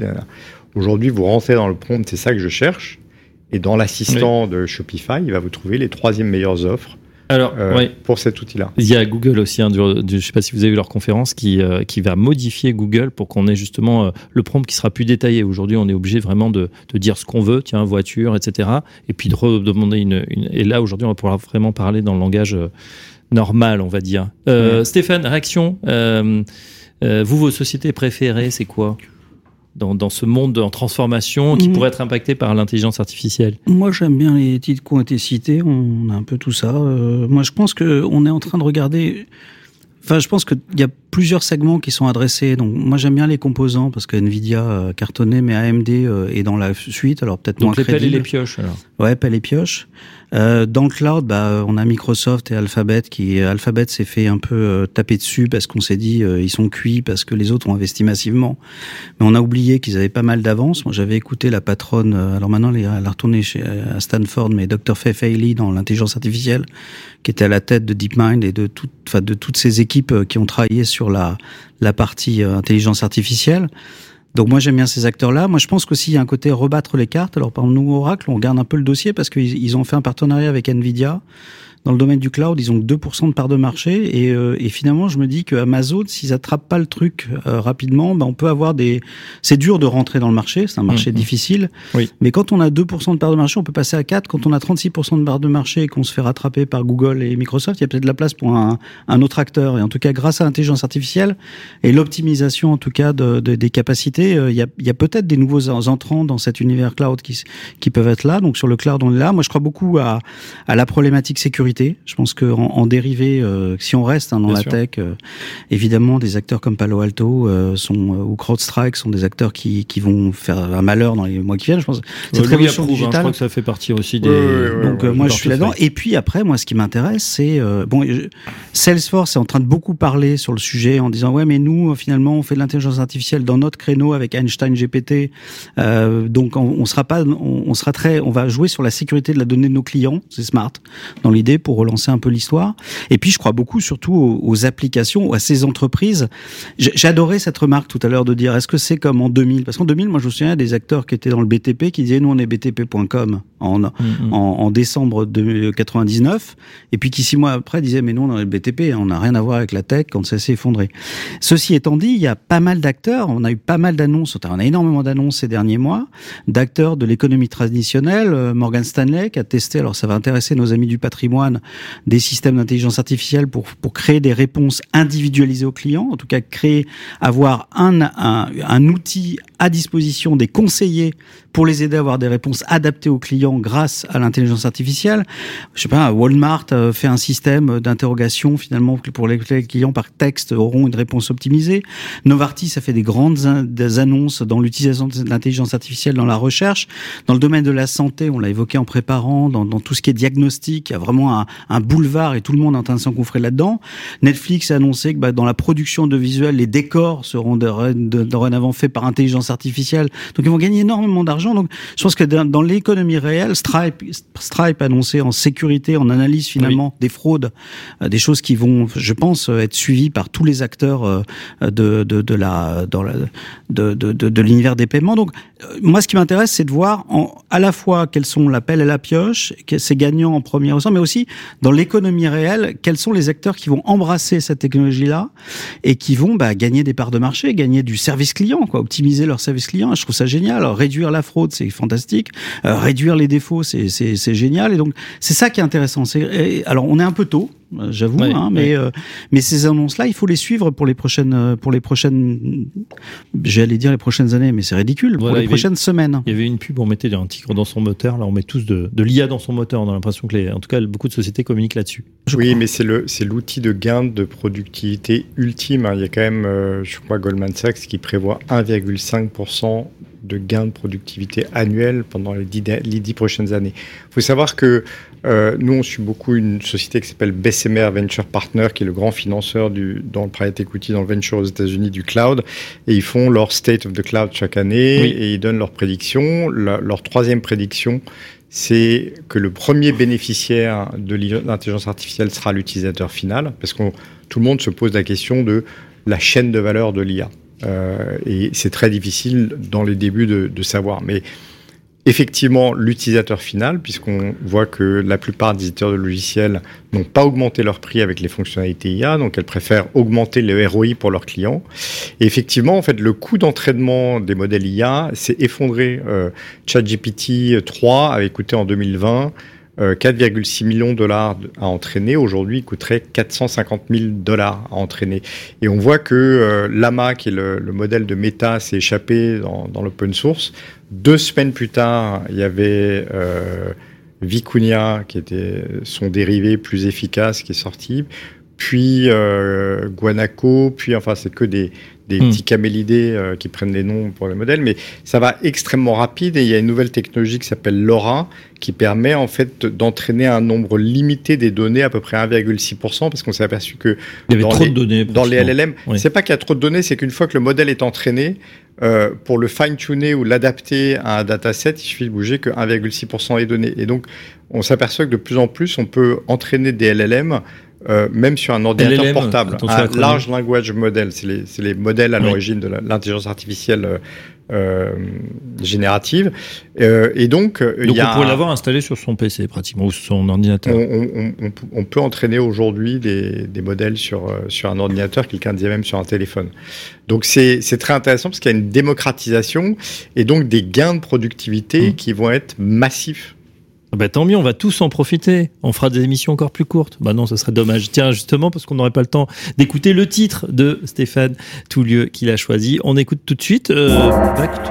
Aujourd'hui, vous rentrez dans le prompt, c'est ça que je cherche. Et dans l'assistant de Shopify, il va vous trouver les troisième meilleures offres Alors, euh, ouais. pour cet outil-là. Il y a Google aussi, hein, du- du- je ne sais pas si vous avez vu leur conférence, qui, euh, qui va modifier Google pour qu'on ait justement euh, le prompt qui sera plus détaillé. Aujourd'hui, on est obligé vraiment de, de dire ce qu'on veut, tiens, voiture, etc. Et puis de redemander une, une- Et là, aujourd'hui, on va pouvoir vraiment parler dans le langage euh, normal, on va dire. Euh, Stéphane, réaction. euh, euh, vous, vos sociétés préférées, c'est quoi? Dans, dans ce monde en transformation qui Mhm. pourrait être impacté par l'intelligence artificielle Moi, j'aime bien les titres qui ont été cités. On a un peu tout ça. Euh, moi, je pense que on est en train de regarder. Enfin, je pense qu'il y a plusieurs segments qui sont adressés. Donc moi j'aime bien les composants parce que Nvidia cartonnait, mais AMD euh, est dans la suite. Alors peut-être moins Donc les pelles et les pioches alors. Ouais, pelle et pioche. Euh, dans le cloud, bah, on a Microsoft et Alphabet qui Alphabet s'est fait un peu euh, taper dessus parce qu'on s'est dit euh, ils sont cuits parce que les autres ont investi massivement. Mais on a oublié qu'ils avaient pas mal d'avance. Moi, j'avais écouté la patronne. euh, alors maintenant, elle a retourné chez à Stanford, mais Dr. Faye Haley dans l'intelligence artificielle, qui était à la tête de DeepMind et de toute, enfin, de toutes ces équipes euh, qui ont travaillé sur la partie euh, intelligence artificielle. Donc moi j'aime bien ces acteurs-là. Moi je pense qu'aussi il y a un côté rebattre les cartes. Alors par nous Oracle, on garde un peu le dossier parce qu'ils ils ont fait un partenariat avec Nvidia. Dans le domaine du cloud, ils ont que 2% de part de marché et, euh, et finalement je me dis que Amazon, s'ils attrapent pas le truc euh, rapidement, ben on peut avoir des. C'est dur de rentrer dans le marché, c'est un marché Mhm. difficile. Oui. Mais quand on a 2% de part de marché, on peut passer à 4. Quand on a 36% de part de marché et qu'on se fait rattraper par Google et Microsoft, il y a peut-être de la place pour un, un autre acteur. Et en tout cas, grâce à l'intelligence artificielle et l'optimisation, en tout cas, de, de- des capacités, euh, il y a, il y a peut-être des nouveaux en- entrants dans cet univers cloud qui, qui peuvent être là. Donc sur le cloud, on est là. Moi, je crois beaucoup à, à la problématique sécurité. Je pense qu'en en dérivé, euh, si on reste hein, dans Bien la sûr. tech, euh, évidemment, des acteurs comme Palo Alto euh, sont, ou CrowdStrike sont des acteurs qui, qui vont faire un malheur dans les mois qui viennent. Je pense cette Louis révolution approuve, hein, je digitale. crois que ça fait partie aussi des. Ouais, ouais, ouais, Donc ouais, moi je suis là-dedans. Et puis après, moi ce qui m'intéresse, c'est euh, bon, je- Salesforce est en train de beaucoup parler sur le sujet en disant ouais mais nous finalement on fait de l'intelligence artificielle dans notre créneau avec Einstein GPT. Euh, donc on, on sera pas, on, on sera très, on va jouer sur la sécurité de la donnée de nos clients. C'est smart dans l'idée pour relancer un peu l'histoire. Et puis je crois beaucoup surtout aux, aux applications, à ces entreprises. J'adorais cette remarque tout à l'heure de dire est-ce que c'est comme en 2000 Parce qu'en 2000, moi je me souviens des acteurs qui étaient dans le BTP qui disaient nous on est BTP.com en, Mm, mm. en, en décembre de 99, et puis qui six mois après disait mais non, dans le BTP, on n'a rien à voir avec la tech quand ça s'est effondré. Ceci étant dit, il y a pas mal d'acteurs, on a eu pas mal d'annonces, on a énormément d'annonces ces derniers mois, d'acteurs de l'économie traditionnelle, euh, Morgan Stanley qui a testé, alors ça va intéresser nos amis du patrimoine, des systèmes d'intelligence artificielle pour, créer des réponses individualisées aux clients, en tout cas créer, avoir un outil à disposition des conseillers pour les aider à avoir des réponses adaptées aux clients grâce à l'intelligence artificielle. Je sais pas, Walmart euh, fait un système d'interrogation finalement pour les clients par texte auront une réponse optimisée. Novartis a fait des grandes annonces dans l'utilisation de l'intelligence artificielle dans la recherche. Dans le domaine de la santé, on l'a évoqué en préparant, dans, tout ce qui est diagnostic, il y a vraiment un, boulevard et tout le monde est en train de s'engouffrer là-dedans. Netflix a annoncé que bah, dans la production de visuels, les décors seront dorénavant faits par intelligence artificielle. Donc ils vont gagner énormément d'argent. Donc je pense que dans, dans l'économie réelle, Stripe, Stripe annoncé en sécurité, en analyse finalement des fraudes, euh, des choses qui vont, je pense, euh, être suivies par tous les acteurs euh, de, de, de la, dans la, de, de, de, l'univers des paiements. Donc moi, ce qui m'intéresse, c'est de voir en, à la fois quels sont l'appel et la pioche, que c'est gagnant en premier ressort, mais aussi dans l'économie réelle, quels sont les acteurs qui vont embrasser cette technologie-là et qui vont bah, gagner des parts de marché, gagner du service client, quoi, optimiser leur service client. Je trouve ça génial. Réduire la fraude, c'est fantastique. Euh, réduire les défauts, c'est génial. Et donc, c'est ça qui est intéressant. C'est et- alors, on est un peu tôt. J'avoue, Ouais, hein, mais euh, mais ces annonces-là, il faut les suivre pour les prochaines euh, pour les prochaines. J'allais dire les prochaines années, mais c'est ridicule. Voilà, pour les il y avait- prochaines semaines. Il y avait une pub, on mettait un tigre dans son moteur. Là, on met tous de, de l'IA dans son moteur. On a l'impression que, les, en tout cas, beaucoup de sociétés communiquent là-dessus. oui, crois. mais c'est le c'est l'outil de gain de productivité ultime. hein. Il y a quand même, euh, je crois, Goldman Sachs qui prévoit 1,5% de gain de productivité annuel pendant les dix, les dix prochaines années. Il faut savoir que euh, nous, on suit beaucoup une société qui s'appelle Bessemer Venture Partner, qui est le grand financeur du, dans le private equity, dans le venture aux États-Unis du cloud. Et ils font leur State of the Cloud chaque année Oui. et ils donnent leurs prédictions. La- leur troisième prédiction, c'est que le premier bénéficiaire de l'intelligence artificielle sera l'utilisateur final, parce que tout le monde se pose la question de la chaîne de valeur de l'IA. Euh, et c'est très difficile dans les débuts de, de savoir. Mais effectivement, l'utilisateur final, puisqu'on voit que la plupart des éditeurs de logiciels n'ont pas augmenté leur prix avec les fonctionnalités IA, donc elles préfèrent augmenter le ROI pour leurs clients. Et effectivement, en fait, le coût d'entraînement des modèles IA s'est effondré. Euh, ChatGPT 3 avait coûté en 2020 euh, 4,6 millions de dollars à entraîner. Aujourd'hui, il coûterait 450 000 dollars à entraîner. Et on voit que euh, Lama, qui est le, le modèle de Meta, s'est échappé dans, l'open source. Deux semaines plus tard, il y avait euh, qui était son dérivé plus efficace, qui est sorti. puis euh, Guanaco, puis enfin c'est que des, des Hmm. petits camélidés euh, qui prennent les noms pour les modèles, mais ça va extrêmement rapide et il y a une nouvelle technologie qui s'appelle LoRa qui permet en fait d'entraîner un nombre limité des données, à peu près 1,6%, parce qu'on s'est aperçu que Il y avait dans trop les- de données. dans les. LLM, Oui. c'est pas qu'il y a trop de données, c'est qu'une fois que le modèle est entraîné, euh, pour le fine-tuner ou l'adapter à un dataset, il suffit de bouger que 1,6% des données. Et donc, on s'aperçoit que de plus en plus, on peut entraîner des LLM euh, même sur un ordinateur LLM, portable. Un large language model, c'est les, c'est les modèles à Oui. l'origine de l'intelligence artificielle euh, euh, générative. Euh, et donc, il Donc y a on pourrait l'avoir installé sur son PC pratiquement ou sur son on, ordinateur. on- on- on- on peut entraîner aujourd'hui des, des modèles sur, sur un ordinateur, quelqu'un disait même sur un téléphone. Donc c'est c'est très intéressant parce qu'il y a une démocratisation et donc des gains de productivité Mm. qui vont être massifs. Ah Bah, tant mieux, on va tous en profiter. On fera des émissions encore plus courtes. Bah non, ce serait dommage. Tiens, justement, parce qu'on n'aurait pas le temps d'écouter le titre de Stéphane Toulieu qu'il a choisi. On écoute tout de suite euh, Back to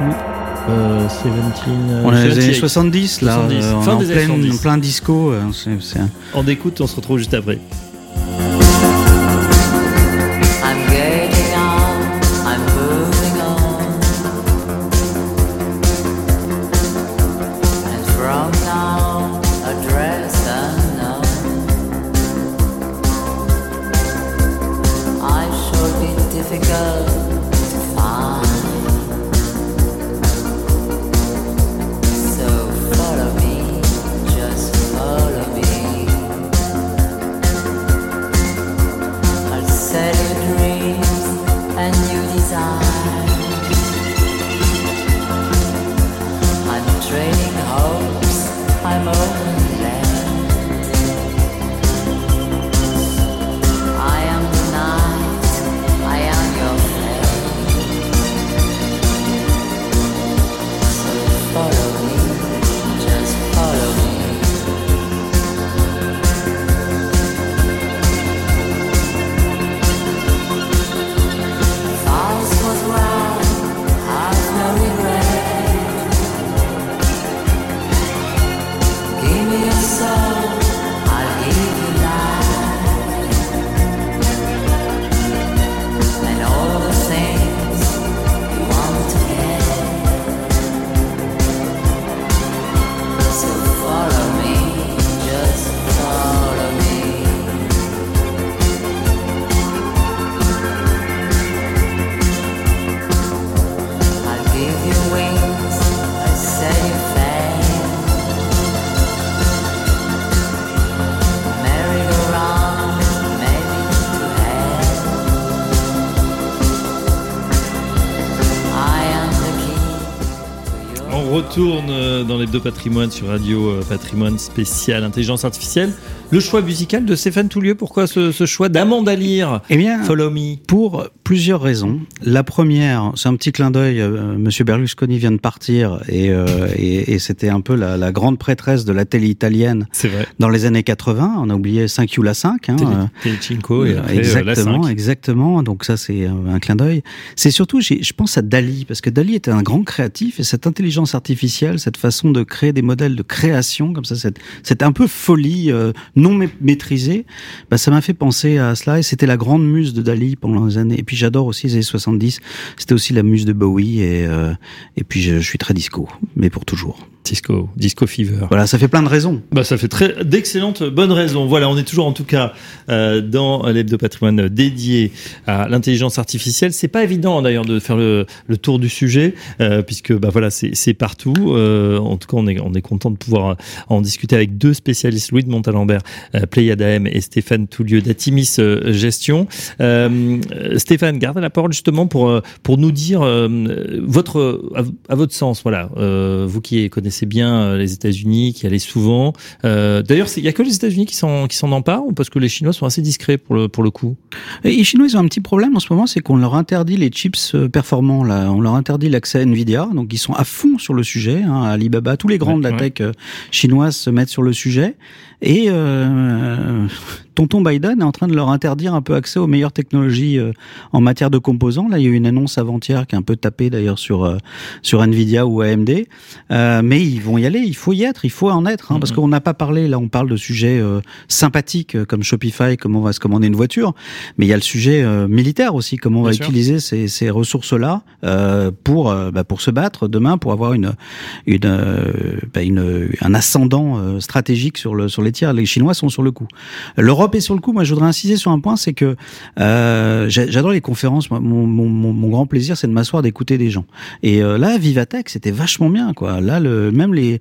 euh, 17. euh, On dans les années 78. 70, là. 70, euh, on fin est en des années plein, 70. en plein disco. euh, On écoute, on se retrouve juste après. Patrimoines sur Radio euh, Patrimoine spécial Intelligence Artificielle. Le choix musical de Stéphane Toulieu, pourquoi ce, ce choix d'Amanda Lear Eh bien, Follow Me? Pour plusieurs raisons. La première, c'est un petit clin d'œil. euh, Monsieur Berlusconi vient de partir et, euh, et, et c'était un peu la, la grande prêtresse de la télé italienne C'est vrai. dans les années 80. On a oublié 5 la 5. Hein, Télé- euh, et après euh, la exactement, 5. exactement. Donc ça, c'est un clin d'œil. C'est surtout, je pense à Dali, parce que Dali était un grand créatif et cette intelligence artificielle, cette façon de créer des modèles de création, comme ça, cette, cette un peu folie euh, non ma- maîtrisée, bah, ça m'a fait penser à cela et c'était la grande muse de Dali pendant les années. Et puis j'adore aussi les années 70. C'était aussi la muse de Bowie et, euh, et puis je, je suis très disco, mais pour toujours. Disco, Disco Fever. Voilà, ça fait plein de raisons. Bah, ça fait très d'excellentes bonnes raisons. Voilà, on est toujours en tout cas euh, dans l'hebdo patrimoine dédié à l'intelligence artificielle. C'est pas évident d'ailleurs de faire le, le tour du sujet euh, puisque bah voilà c'est partout. Euh, en tout cas, on est on est content de pouvoir en discuter avec deux spécialistes, Louis de Montalembert, euh, Pléiade AM et Stéphane Toulieu d'Atimis euh, Gestion. Euh, Stéphane, gardez la parole justement pour euh, pour nous dire euh, votre à, à votre sens, voilà, euh, vous qui connaissez bien euh, les États-Unis, qui allez souvent. Euh, D'ailleurs, il y a que les États-Unis qui s'en qui s'en emparent ou parce que les Chinois sont assez discrets pour le pour le coup? Et les Chinois, ils ont un petit problème en ce moment, c'est qu'on leur interdit les chips euh, performants. Là. On leur interdit l'accès à Nvidia, donc ils sont à fond sur le sujet. Hein, Alibaba, tous les grands Ouais, de la ouais. tech chinoise se mettent sur le sujet. Et euh, tonton Biden est en train de leur interdire un peu accès aux meilleures technologies euh, en matière de composants. Là, il y a eu une annonce avant-hier qui a un peu tapé d'ailleurs sur euh, sur Nvidia ou AMD. Euh, mais ils vont y aller. Il faut y être. Il faut en être. Hein, Parce qu'on n'a pas parlé. Là, on parle de sujets euh, sympathiques euh, comme Shopify, comment on va se commander une voiture. Mais il y a le sujet euh, militaire aussi. Comment on Bien va sûr. utiliser ces, ces ressources-là euh, pour bah, pour se battre demain, pour avoir une une, bah, une un ascendant euh, stratégique sur le sur les tiers. Les Chinois sont sur le coup. L'Europe est sur le coup. Moi, je voudrais insister sur un point, c'est que euh, j'a- j'adore les conférences. Mon, mon, mon, mon grand plaisir, c'est de m'asseoir, d'écouter des gens. Et euh, là, Vivatech, c'était vachement bien, quoi. Là, le, même les,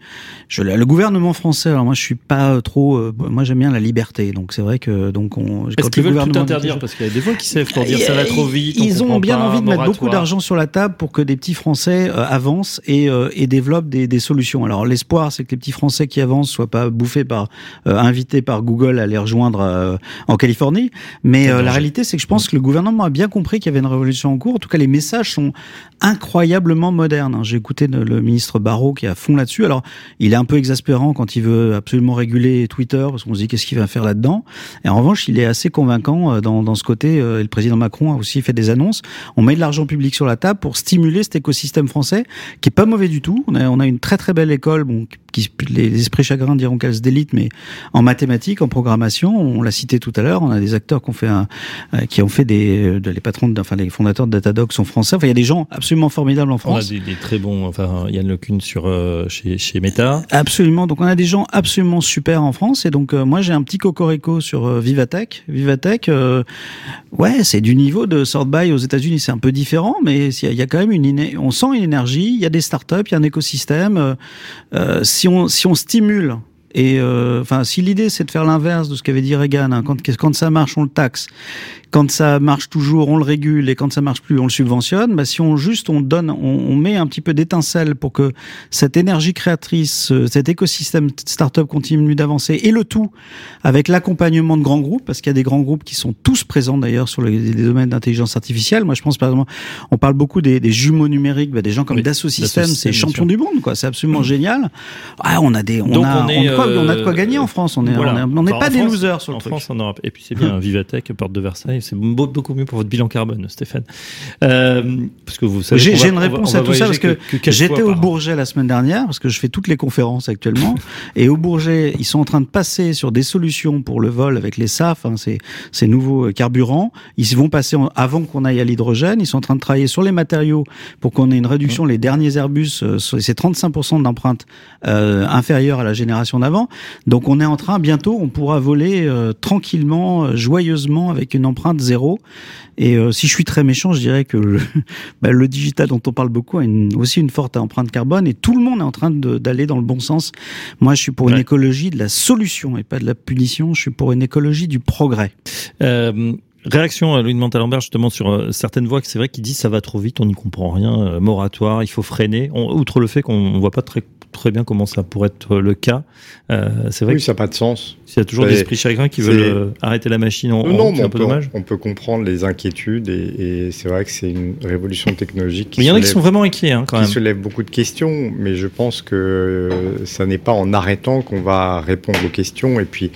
je, le gouvernement français. Alors moi, je suis pas trop. euh, moi, j'aime bien la liberté. Donc c'est vrai que donc on. Est-ce quand qu'ils le veulent tout interdire Parce qu'il y a des fois qui savent pour dire ça va trop vite. on ils ont bien envie de mettre beaucoup d'argent sur la table pour que des petits Français euh, avancent et, euh, et développent des, des solutions. Alors l'espoir, c'est que les petits Français qui avancent soient pas bouffés par, euh, invités par Google à les rejoindre euh, en Californie. Mais euh, la réalité, c'est que je pense que le gouvernement a bien compris qu'il y avait une révolution en cours. En tout cas, les messages sont incroyablement modernes. hein. J'ai écouté le, ministre Barrot qui est à fond là-dessus. Alors, il est un peu exaspérant quand il veut absolument réguler Twitter parce qu'on se dit qu'est-ce qu'il va faire là-dedans? Et en revanche, il est assez convaincant dans, dans ce côté. et le président Macron a aussi fait des annonces. On met de l'argent public sur la table pour stimuler cet écosystème français qui est pas mauvais du tout. On a, on a une très très belle école, bon, qui, les esprits chagrins diront qu'elle se délite, mais en mathématiques, en programmation, on l'a cité tout à l'heure, on a des acteurs qui ont fait un, euh, qui ont fait des, euh, les patrons, de, enfin les fondateurs de Datadog sont français. Enfin, il y a des gens absolument formidables en On a France. des, des très bons, enfin Yann Lecune sur euh, chez chez Meta. Absolument. Donc on a des gens absolument super en France et donc euh, moi j'ai un petit cocorico sur euh, Vivatech. Vivatech, euh, ouais, c'est du niveau de Sort By aux États-Unis, c'est un peu différent, mais il y, y a quand même une, on sent une énergie. Il y a des startups, il y a un écosystème. Si on si on stimule et euh, enfin si l'idée c'est de faire l'inverse de ce qu'avait dit Reagan, hein, quand quand ça marche on le taxe, quand ça marche toujours, on le régule, et quand ça marche plus, on le subventionne. Bah, si on juste on donne, on, on met un petit peu d'étincelle pour que cette énergie créatrice, euh, cet écosystème startup continue d'avancer, et le tout avec l'accompagnement de grands groupes, parce qu'il y a des grands groupes qui sont tous présents d'ailleurs sur les, les domaines d'intelligence artificielle. Moi, je pense par exemple, on parle beaucoup des, des jumeaux numériques, bah, des gens comme Oui, Dassault Systèmes, c'est champion du monde, quoi. C'est absolument génial. Ah, on a des, on Donc, a, on est, on a de quoi, on a de quoi euh, gagner en France. On est, Voilà. on est- on n'est Enfin, pas en des France- losers sur le en truc. France, en Europe. Et puis c'est bien, Vivatech, porte de Versailles, c'est beau- beaucoup mieux pour votre bilan carbone, Stéphane. Euh, parce que vous savez. J'ai une on va- réponse on va à tout ça parce que, j'étais au an. Bourget la semaine dernière parce que je fais toutes les conférences actuellement et au Bourget ils sont en train de passer sur des solutions pour le vol avec les SAF, hein, ces, ces nouveaux euh, carburants. Ils vont passer en- avant qu'on aille à l'hydrogène. Ils sont en train de travailler sur les matériaux pour qu'on ait une réduction. Les derniers Airbus, euh, c'est 35% d'empreinte euh, inférieure à la génération d'avant. Donc on est en train bientôt, on pourra voler euh, tranquillement, joyeusement avec une empreinte zéro. Et euh, si je suis très méchant, je dirais que le, bah, le digital dont on parle beaucoup a une- aussi une forte empreinte carbone et tout le monde est en train d'aller dans le bon sens. Moi, je suis pour une écologie de la solution et pas de la punition. Je suis pour une écologie du progrès. Euh, réaction à Louis de Montalembert justement sur euh, certaines voix que c'est vrai qui disent ça va trop vite, on n'y comprend rien, euh, moratoire, il faut freiner. On- outre le fait qu'on ne voit pas très très bien comment ça pourrait être le cas, euh, c'est vrai Oui, ça n'a pas de sens. qu'il y a toujours des esprits chagrins qui veulent euh, arrêter la machine en, en non, mais on un peu peut, dommage. on peut comprendre les inquiétudes et, et c'est vrai que c'est une révolution technologique qui, Mais il y en a qui sont vraiment inquiets hein, quand qui même. soulève beaucoup de questions, mais je pense que euh, ça n'est pas en arrêtant qu'on va répondre aux questions et puis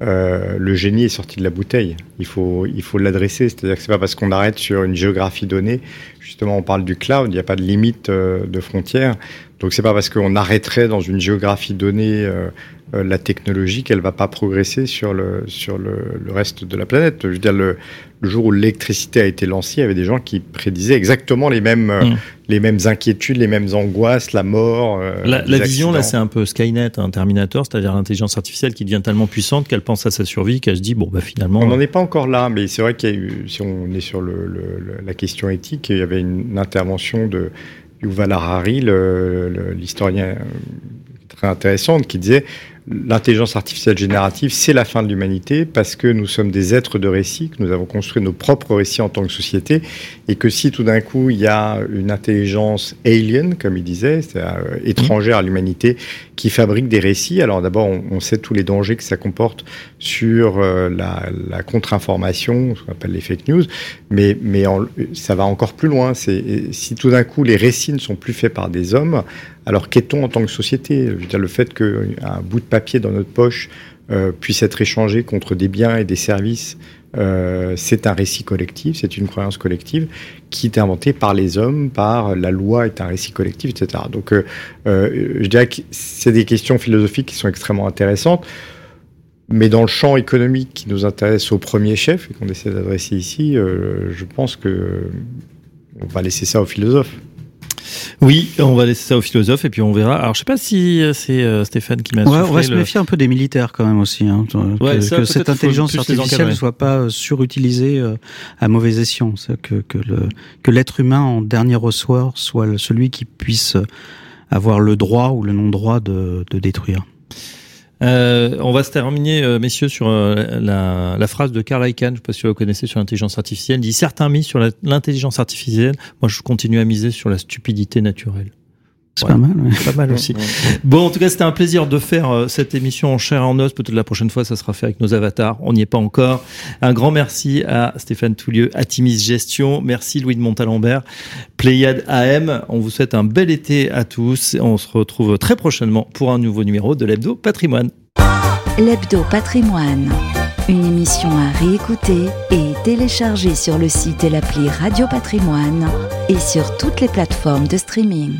euh, le génie est sorti de la bouteille. Il faut, il faut l'adresser. C'est-à-dire que c'est pas parce qu'on arrête sur une géographie donnée. Justement, on parle du cloud. Il n'y a pas de limite euh, de frontières. Donc c'est pas parce qu'on arrêterait dans une géographie donnée euh, euh, la technologie qu'elle va pas progresser sur le sur le, le reste de la planète. Je veux dire le, le jour où l'électricité a été lancée, il y avait des gens qui prédisaient exactement les mêmes euh, Mm. les mêmes inquiétudes, les mêmes angoisses, la mort. euh, La, vision, là, c'est un peu Skynet, un Terminator, c'est-à-dire l'intelligence artificielle qui devient tellement puissante qu'elle pense à sa survie, qu'elle se dit, bon, bah finalement. On n'en est pas encore là, mais c'est vrai qu'il y a eu, si on est sur le, la question éthique, il y avait une, intervention de Yuval Harari, l'historien très intéressante, qui disait l'intelligence artificielle générative, c'est la fin de l'humanité parce que nous sommes des êtres de récit, que nous avons construit nos propres récits en tant que société, et que si tout d'un coup il y a une intelligence alien, comme il disait, c'est-à-dire euh, étrangère à l'humanité, qui fabrique des récits, alors d'abord on, sait tous les dangers que ça comporte sur euh, la, contre-information, ce qu'on appelle les fake news, mais, mais ça va encore plus loin. C'est si tout d'un coup les récits ne sont plus faits par des hommes, alors qu'est-on en tant que société? Je veux dire, le fait qu'un bout de papier dans notre poche euh, puisse être échangé contre des biens et des services, euh, c'est un récit collectif, c'est une croyance collective qui est inventée par les hommes, par la loi est un récit collectif, etc. Donc, euh, euh, je dirais que c'est des questions philosophiques qui sont extrêmement intéressantes. Mais dans le champ économique qui nous intéresse au premier chef et qu'on essaie d'adresser ici, euh, je pense que on va laisser ça aux philosophes. Oui, on va laisser ça aux philosophes et puis on verra. Alors, je sais pas si euh, c'est euh, Stéphane qui m'a Ouais, on va se le- méfier un peu des militaires quand même aussi. Hein, que Ouais, ça, que cette intelligence artificielle ne soit pas euh, surutilisée à mauvais escient. Que, que, le, que l'être humain en dernier ressort soit celui qui puisse avoir le droit ou le non-droit de, de détruire. Euh, on va se terminer, euh, messieurs, sur euh, la, la phrase de Carl Icahn, je ne sais pas si vous la connaissez, sur l'intelligence artificielle. Il dit certains misent sur l'intelligence artificielle, moi je continue à miser sur la stupidité naturelle. C'est Ouais. pas mal. ouais. Pas mal aussi. Bon, en tout cas, c'était un plaisir de faire euh, cette émission en chair et en os. Peut-être la prochaine fois, ça sera fait avec nos avatars. On n'y est pas encore. Un grand merci à Stéphane Toulieu, Atimis Gestion. Merci Louis de Montalembert, Pléiade AM. On vous souhaite un bel été à tous. On se retrouve très prochainement pour un nouveau numéro de l'Hebdo Patrimoine. L'Hebdo Patrimoine, une émission à réécouter et télécharger sur le site et l'appli Radio Patrimoine et sur toutes les plateformes de streaming.